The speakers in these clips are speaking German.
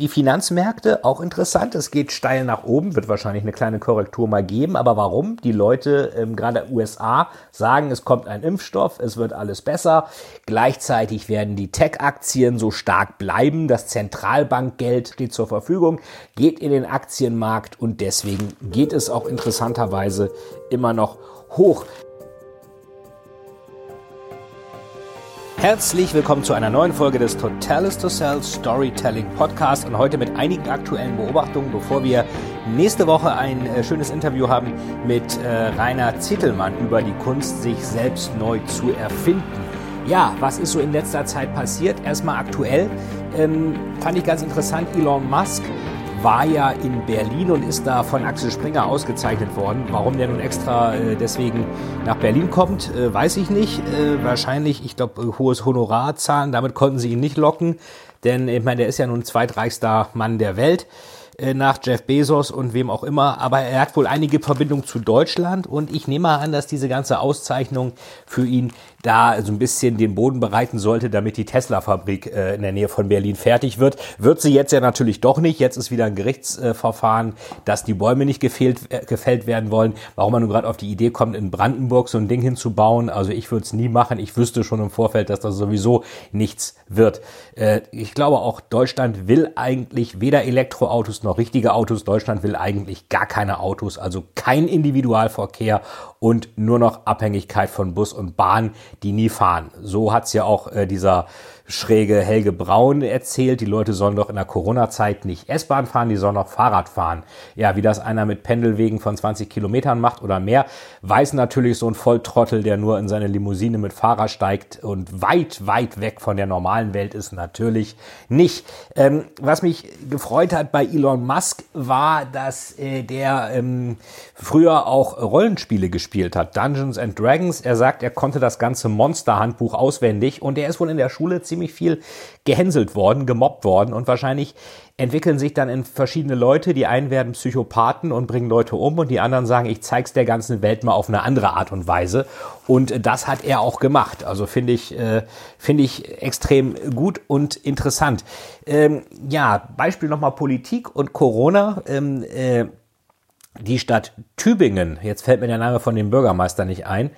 Die Finanzmärkte, auch interessant, es geht steil nach oben, wird wahrscheinlich eine kleine Korrektur mal geben, aber warum? Die Leute, ähm, gerade USA, sagen, es kommt ein Impfstoff, es wird alles besser. Gleichzeitig werden die Tech-Aktien so stark bleiben, das Zentralbankgeld steht zur Verfügung, geht in den Aktienmarkt und deswegen geht es auch interessanterweise immer noch hoch. Herzlich willkommen zu einer neuen Folge des Totalis to Sell Storytelling Podcast und heute mit einigen aktuellen Beobachtungen, bevor wir nächste Woche ein äh, schönes Interview haben mit äh, Rainer Zittelmann über die Kunst, sich selbst neu zu erfinden. Ja, was ist so in letzter Zeit passiert? Erstmal aktuell ähm, fand ich ganz interessant, Elon Musk war ja in Berlin und ist da von Axel Springer ausgezeichnet worden. Warum der nun extra äh, deswegen nach Berlin kommt, äh, weiß ich nicht. Äh, wahrscheinlich, ich glaube, äh, hohes Honorar zahlen. Damit konnten sie ihn nicht locken, denn ich meine, der ist ja nun zweitreichster Mann der Welt. Äh, nach Jeff Bezos und wem auch immer, aber er hat wohl einige Verbindungen zu Deutschland und ich nehme an, dass diese ganze Auszeichnung für ihn da so ein bisschen den Boden bereiten sollte, damit die Tesla-Fabrik äh, in der Nähe von Berlin fertig wird. Wird sie jetzt ja natürlich doch nicht. Jetzt ist wieder ein Gerichtsverfahren, dass die Bäume nicht gefehlt, äh, gefällt werden wollen. Warum man nun gerade auf die Idee kommt, in Brandenburg so ein Ding hinzubauen, also ich würde es nie machen. Ich wüsste schon im Vorfeld, dass das sowieso nichts wird. Äh, ich glaube auch, Deutschland will eigentlich weder Elektroautos noch richtige Autos. Deutschland will eigentlich gar keine Autos, also kein Individualverkehr und nur noch Abhängigkeit von Bus und Bahn, die nie fahren. So hat's ja auch äh, dieser schräge Helge Braun erzählt, die Leute sollen doch in der Corona-Zeit nicht S-Bahn fahren, die sollen noch Fahrrad fahren. Ja, wie das einer mit Pendelwegen von 20 Kilometern macht oder mehr, weiß natürlich so ein Volltrottel, der nur in seine Limousine mit Fahrer steigt und weit, weit weg von der normalen Welt ist, natürlich nicht. Ähm, was mich gefreut hat bei Elon Musk war, dass äh, der ähm, früher auch Rollenspiele gespielt hat, Dungeons and Dragons. Er sagt, er konnte das ganze Monster-Handbuch auswendig und er ist wohl in der Schule ziemlich ziemlich viel gehänselt worden, gemobbt worden und wahrscheinlich entwickeln sich dann in verschiedene Leute. Die einen werden Psychopathen und bringen Leute um und die anderen sagen, ich zeig's der ganzen Welt mal auf eine andere Art und Weise. Und das hat er auch gemacht. Also finde ich, äh, finde ich extrem gut und interessant. Ähm, ja, Beispiel nochmal Politik und Corona. Ähm, äh, die Stadt Tübingen, jetzt fällt mir der Name von dem Bürgermeister nicht ein,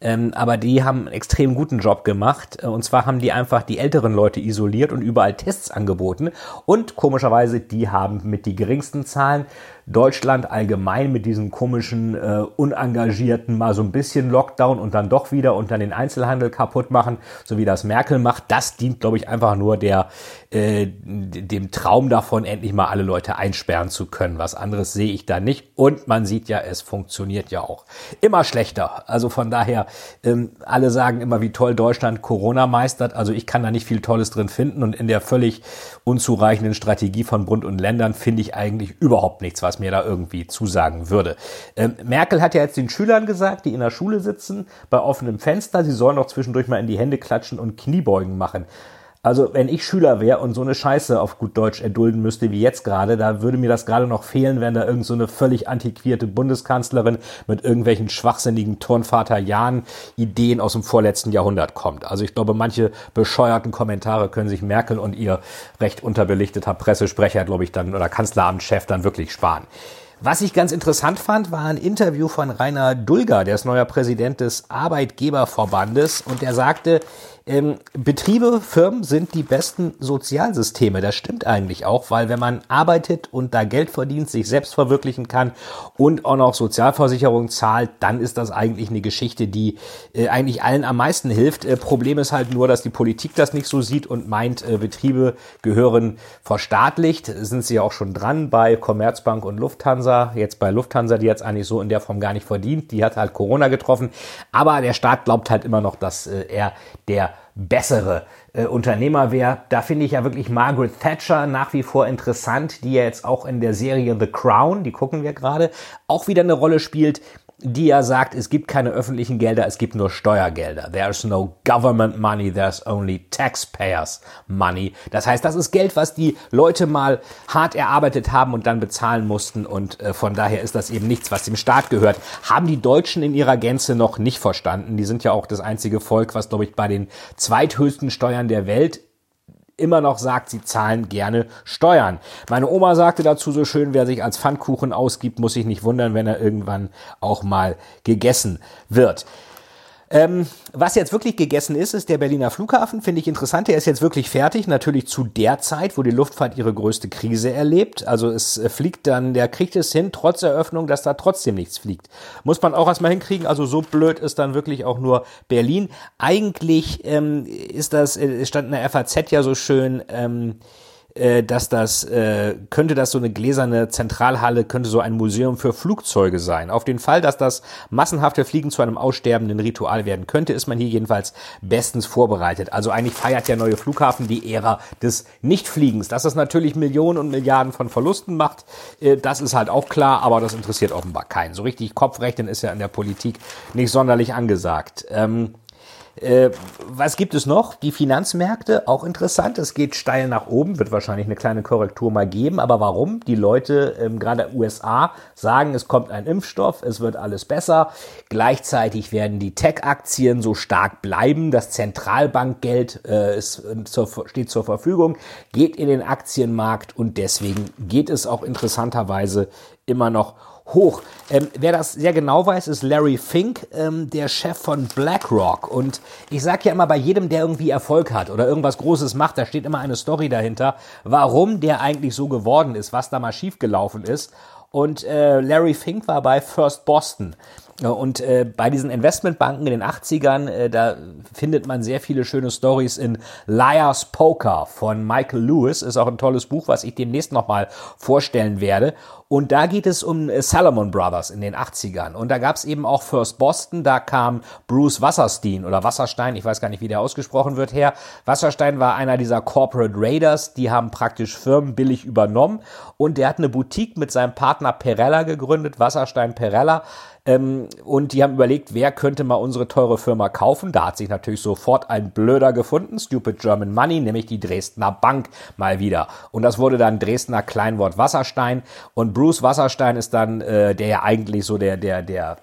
ähm, aber die haben einen extrem guten Job gemacht. Äh, und zwar haben die einfach die älteren Leute isoliert und überall Tests angeboten. Und komischerweise, die haben mit die geringsten Zahlen Deutschland allgemein mit diesen komischen, äh, unengagierten, mal so ein bisschen Lockdown und dann doch wieder und dann den Einzelhandel kaputt machen, so wie das Merkel macht, das dient, glaube ich, einfach nur der, äh, dem Traum davon, endlich mal alle Leute einsperren zu können. Was anderes sehe ich da nicht. Und man sieht ja, es funktioniert ja auch. Immer schlechter. Also von daher, ähm, alle sagen immer, wie toll Deutschland Corona meistert. Also ich kann da nicht viel Tolles drin finden und in der völlig unzureichenden Strategie von Bund und Ländern finde ich eigentlich überhaupt nichts, was mir da irgendwie zusagen würde. Ähm, Merkel hat ja jetzt den Schülern gesagt, die in der Schule sitzen, bei offenem Fenster, sie sollen doch zwischendurch mal in die Hände klatschen und Kniebeugen machen. Also wenn ich Schüler wäre und so eine Scheiße auf gut Deutsch erdulden müsste wie jetzt gerade, da würde mir das gerade noch fehlen, wenn da irgend so eine völlig antiquierte Bundeskanzlerin mit irgendwelchen schwachsinnigen Turnvater-Jahren-Ideen aus dem vorletzten Jahrhundert kommt. Also ich glaube, manche bescheuerten Kommentare können sich Merkel und ihr recht unterbelichteter Pressesprecher, glaube ich, dann oder Kanzleramtschef dann wirklich sparen. Was ich ganz interessant fand, war ein Interview von Rainer Dulger, der ist neuer Präsident des Arbeitgeberverbandes und der sagte, ähm, Betriebe, Firmen sind die besten Sozialsysteme. Das stimmt eigentlich auch, weil wenn man arbeitet und da Geld verdient, sich selbst verwirklichen kann und auch noch Sozialversicherung zahlt, dann ist das eigentlich eine Geschichte, die äh, eigentlich allen am meisten hilft. Äh, Problem ist halt nur, dass die Politik das nicht so sieht und meint, äh, Betriebe gehören verstaatlicht. Sind sie ja auch schon dran bei Commerzbank und Lufthansa. Jetzt bei Lufthansa, die jetzt eigentlich so in der Form gar nicht verdient. Die hat halt Corona getroffen. Aber der Staat glaubt halt immer noch, dass äh, er der bessere äh, Unternehmer wäre. Da finde ich ja wirklich Margaret Thatcher nach wie vor interessant, die ja jetzt auch in der Serie The Crown, die gucken wir gerade, auch wieder eine Rolle spielt die ja sagt, es gibt keine öffentlichen Gelder, es gibt nur Steuergelder. There's no government money, there's only taxpayers money. Das heißt, das ist Geld, was die Leute mal hart erarbeitet haben und dann bezahlen mussten und äh, von daher ist das eben nichts, was dem Staat gehört. Haben die Deutschen in ihrer Gänze noch nicht verstanden. Die sind ja auch das einzige Volk, was, glaube ich, bei den zweithöchsten Steuern der Welt immer noch sagt, sie zahlen gerne Steuern. Meine Oma sagte dazu so schön, wer sich als Pfannkuchen ausgibt, muss sich nicht wundern, wenn er irgendwann auch mal gegessen wird. Ähm, was jetzt wirklich gegessen ist, ist der Berliner Flughafen. Finde ich interessant. Der ist jetzt wirklich fertig. Natürlich zu der Zeit, wo die Luftfahrt ihre größte Krise erlebt. Also es äh, fliegt dann, der kriegt es hin, trotz Eröffnung, dass da trotzdem nichts fliegt. Muss man auch erstmal hinkriegen. Also so blöd ist dann wirklich auch nur Berlin. Eigentlich ähm, ist das, äh, stand in der FAZ ja so schön, ähm, äh, dass das äh, könnte das so eine gläserne Zentralhalle könnte so ein Museum für Flugzeuge sein. Auf den Fall, dass das massenhafte Fliegen zu einem aussterbenden Ritual werden könnte, ist man hier jedenfalls bestens vorbereitet. Also eigentlich feiert der neue Flughafen die Ära des Nichtfliegens. Dass es natürlich Millionen und Milliarden von Verlusten macht, äh, das ist halt auch klar, aber das interessiert offenbar keinen. So richtig Kopfrechnen ist ja in der Politik nicht sonderlich angesagt. Ähm, äh, was gibt es noch? Die Finanzmärkte, auch interessant. Es geht steil nach oben, wird wahrscheinlich eine kleine Korrektur mal geben. Aber warum? Die Leute, ähm, gerade USA, sagen, es kommt ein Impfstoff, es wird alles besser. Gleichzeitig werden die Tech-Aktien so stark bleiben. Das Zentralbankgeld äh, ist, äh, zur, steht zur Verfügung, geht in den Aktienmarkt und deswegen geht es auch interessanterweise immer noch hoch. Ähm, wer das sehr genau weiß, ist Larry Fink, ähm, der Chef von BlackRock. Und ich sage ja immer, bei jedem, der irgendwie Erfolg hat oder irgendwas Großes macht, da steht immer eine Story dahinter, warum der eigentlich so geworden ist, was da mal schiefgelaufen ist. Und äh, Larry Fink war bei First Boston. Und äh, bei diesen Investmentbanken in den 80ern, äh, da findet man sehr viele schöne Stories in Liar's Poker von Michael Lewis. Ist auch ein tolles Buch, was ich demnächst nochmal vorstellen werde. Und da geht es um äh, Salomon Brothers in den 80ern. Und da gab es eben auch First Boston, da kam Bruce Wasserstein oder Wasserstein, ich weiß gar nicht, wie der ausgesprochen wird, her. Wasserstein war einer dieser Corporate Raiders, die haben praktisch Firmen billig übernommen. Und der hat eine Boutique mit seinem Partner Perella gegründet, Wasserstein Perella ähm, und die haben überlegt, wer könnte mal unsere teure Firma kaufen. Da hat sich natürlich sofort ein Blöder gefunden, Stupid German Money, nämlich die Dresdner Bank mal wieder. Und das wurde dann Dresdner Kleinwort Wasserstein. Und Bruce Wasserstein ist dann, äh, der ja eigentlich so der, der, der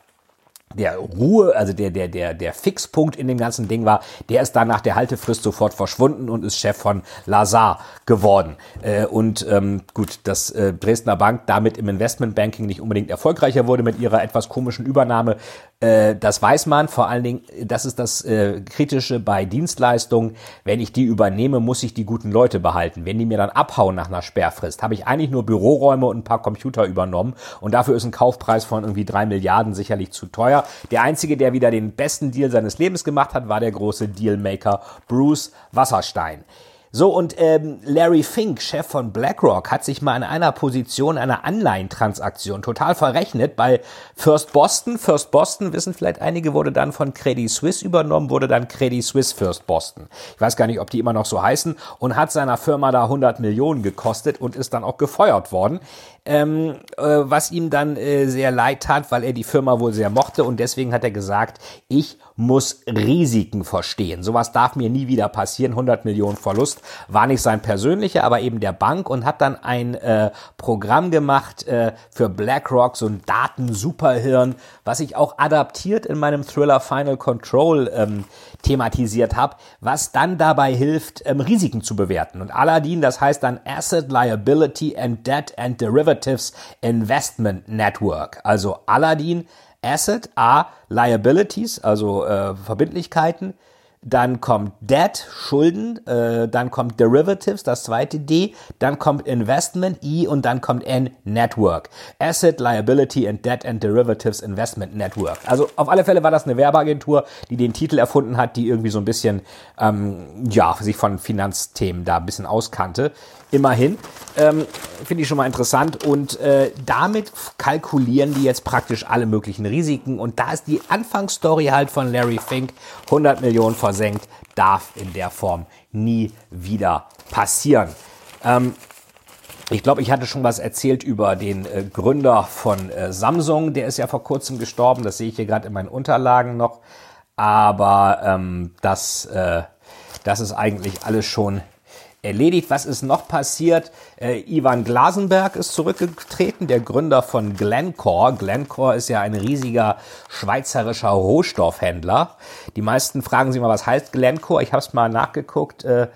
der Ruhe, also der, der, der, der Fixpunkt in dem ganzen Ding war, der ist dann nach der Haltefrist sofort verschwunden und ist Chef von Lazar geworden. Äh, und ähm, gut, dass äh, Dresdner Bank damit im Investmentbanking nicht unbedingt erfolgreicher wurde mit ihrer etwas komischen Übernahme, äh, das weiß man. Vor allen Dingen, das ist das äh, Kritische bei Dienstleistungen. Wenn ich die übernehme, muss ich die guten Leute behalten. Wenn die mir dann abhauen nach einer Sperrfrist, habe ich eigentlich nur Büroräume und ein paar Computer übernommen und dafür ist ein Kaufpreis von irgendwie drei Milliarden sicherlich zu teuer. Der einzige, der wieder den besten Deal seines Lebens gemacht hat, war der große Dealmaker Bruce Wasserstein. So, und ähm, Larry Fink, Chef von BlackRock, hat sich mal in einer Position einer Anleihentransaktion total verrechnet bei First Boston. First Boston, wissen vielleicht einige, wurde dann von Credit Suisse übernommen, wurde dann Credit Suisse First Boston. Ich weiß gar nicht, ob die immer noch so heißen und hat seiner Firma da 100 Millionen gekostet und ist dann auch gefeuert worden ähm, äh, was ihm dann äh, sehr leid tat, weil er die Firma wohl sehr mochte und deswegen hat er gesagt, ich muss Risiken verstehen. Sowas darf mir nie wieder passieren. 100 Millionen Verlust war nicht sein persönlicher, aber eben der Bank und hat dann ein äh, Programm gemacht äh, für BlackRock, so ein Daten-Superhirn, was ich auch adaptiert in meinem Thriller Final Control ähm, thematisiert habe, was dann dabei hilft, ähm, Risiken zu bewerten. Und Aladdin, das heißt dann Asset, Liability and Debt and Derivatives Investment Network. Also Aladdin, Asset, A, Liabilities, also äh, Verbindlichkeiten, dann kommt Debt, Schulden, äh, dann kommt Derivatives, das zweite D, dann kommt Investment, I und dann kommt N, Network. Asset, Liability and Debt and Derivatives Investment Network. Also auf alle Fälle war das eine Werbeagentur, die den Titel erfunden hat, die irgendwie so ein bisschen, ähm, ja, sich von Finanzthemen da ein bisschen auskannte. Immerhin. Ähm, Finde ich schon mal interessant. Und äh, damit kalkulieren die jetzt praktisch alle möglichen Risiken. Und da ist die Anfangsstory halt von Larry Fink, 100 Millionen versenkt, darf in der Form nie wieder passieren. Ähm, ich glaube, ich hatte schon was erzählt über den äh, Gründer von äh, Samsung. Der ist ja vor kurzem gestorben. Das sehe ich hier gerade in meinen Unterlagen noch. Aber ähm, das, äh, das ist eigentlich alles schon erledigt. Was ist noch passiert? Äh, Ivan Glasenberg ist zurückgetreten, der Gründer von Glencore. Glencore ist ja ein riesiger schweizerischer Rohstoffhändler. Die meisten fragen sich mal, was heißt Glencore? Ich habe es mal nachgeguckt. Äh,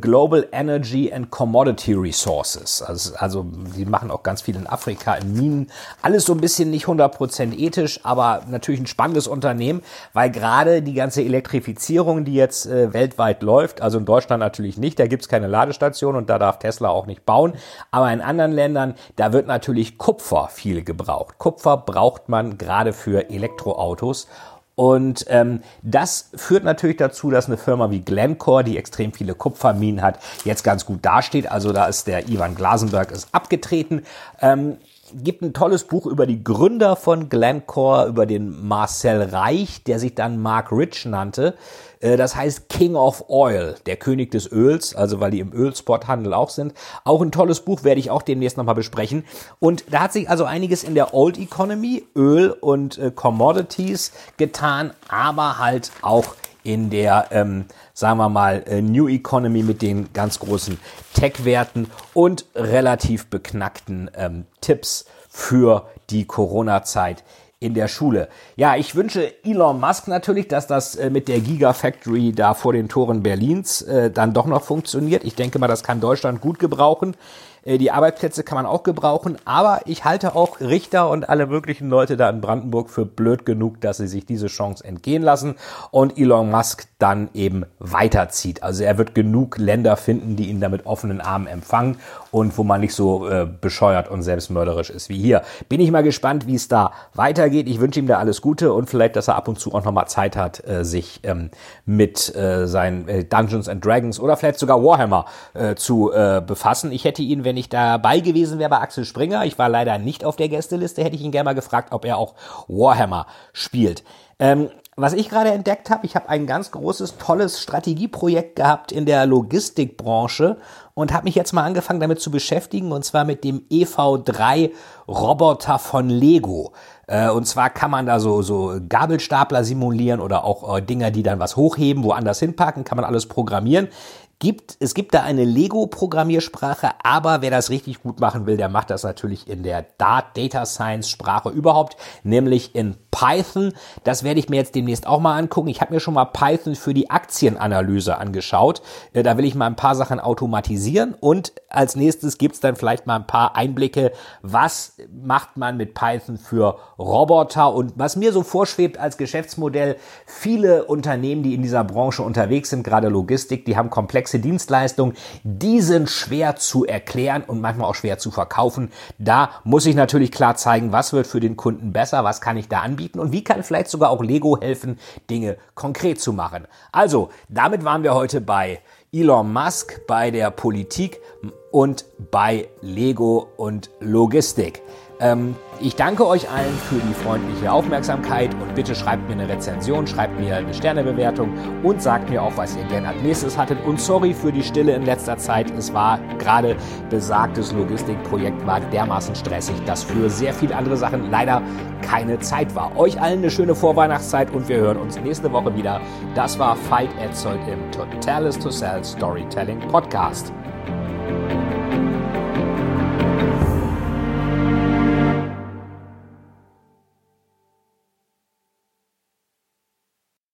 Global Energy and Commodity Resources. Also, also die machen auch ganz viel in Afrika, in Minen. Alles so ein bisschen nicht 100% ethisch, aber natürlich ein spannendes Unternehmen, weil gerade die ganze Elektrifizierung, die jetzt äh, weltweit läuft, also in Deutschland natürlich nicht, da gibt's keine Ladestation und da darf Tesla auch nicht bauen, aber in anderen Ländern, da wird natürlich Kupfer viel gebraucht. Kupfer braucht man gerade für Elektroautos und ähm, das führt natürlich dazu, dass eine Firma wie Glencore, die extrem viele Kupferminen hat, jetzt ganz gut dasteht. Also da ist der Ivan Glasenberg ist abgetreten. Ähm, gibt ein tolles Buch über die Gründer von Glencore, über den Marcel Reich, der sich dann Mark Rich nannte. Äh, das heißt King of Oil, der König des Öls, also weil die im Ölspothandel auch sind. Auch ein tolles Buch werde ich auch demnächst nochmal besprechen. Und da hat sich also einiges in der Old Economy, Öl und äh, Commodities getan, aber halt auch in der, ähm, sagen wir mal, äh, New Economy mit den ganz großen Tech-Werten und relativ beknackten ähm, Tipps für die Corona-Zeit in der Schule. Ja, ich wünsche Elon Musk natürlich, dass das äh, mit der Gigafactory da vor den Toren Berlins äh, dann doch noch funktioniert. Ich denke mal, das kann Deutschland gut gebrauchen. Äh, die Arbeitsplätze kann man auch gebrauchen, aber ich halte auch Richter und alle möglichen Leute da in Brandenburg für blöd genug, dass sie sich diese Chance entgehen lassen und Elon Musk dann eben weiterzieht. Also er wird genug Länder finden, die ihn da mit offenen Armen empfangen und wo man nicht so äh, bescheuert und selbstmörderisch ist wie hier. Bin ich mal gespannt, wie es da weitergeht. Ich wünsche ihm da alles Gute und vielleicht, dass er ab und zu auch nochmal Zeit hat, äh, sich ähm, mit äh, seinen äh, Dungeons and Dragons oder vielleicht sogar Warhammer äh, zu befassen. Ich hätte ihn, wenn ich dabei gewesen wäre bei Axel Springer, ich war leider nicht auf der Gästeliste, hätte ich ihn gerne mal gefragt, ob er auch Warhammer spielt. Ähm, was ich gerade entdeckt habe, ich habe ein ganz großes, tolles Strategieprojekt gehabt in der Logistikbranche und habe mich jetzt mal angefangen damit zu beschäftigen und zwar mit dem EV3 Roboter von Lego. Äh, und zwar kann man da so, so Gabelstapler simulieren oder auch äh, Dinger, die dann was hochheben, woanders hinpacken, kann man alles programmieren gibt, es gibt da eine Lego-Programmiersprache, aber wer das richtig gut machen will, der macht das natürlich in der Data Science Sprache überhaupt, nämlich in Python. Das werde ich mir jetzt demnächst auch mal angucken. Ich habe mir schon mal Python für die Aktienanalyse angeschaut. Äh, da will ich mal ein paar Sachen automatisieren und als nächstes gibt's dann vielleicht mal ein paar Einblicke, was macht man mit Python für Roboter und was mir so vorschwebt als Geschäftsmodell. Viele Unternehmen, die in dieser Branche unterwegs sind, gerade Logistik, die haben komplexe komplexe Dienstleistungen, die sind schwer zu erklären und manchmal auch schwer zu verkaufen. Da muss ich natürlich klar zeigen, was wird für den Kunden besser, was kann ich da anbieten und wie kann vielleicht sogar auch Lego helfen, Dinge konkret zu machen. Also, damit waren wir heute bei Elon Musk, bei der Politik und bei Lego und Logistik. Ähm, ich danke euch allen für die freundliche Aufmerksamkeit und bitte schreibt mir eine Rezension, schreibt mir eine Sternebewertung und sagt mir auch, was ihr gerne als nächstes hattet. Und sorry für die Stille in letzter Zeit. Es war gerade besagtes Logistikprojekt war dermaßen stressig, dass für sehr viele andere Sachen leider keine Zeit war. Euch allen eine schöne Vorweihnachtszeit und wir hören uns nächste Woche wieder. Das war Fight Etzold im Totalis to Sell Storytelling Podcast.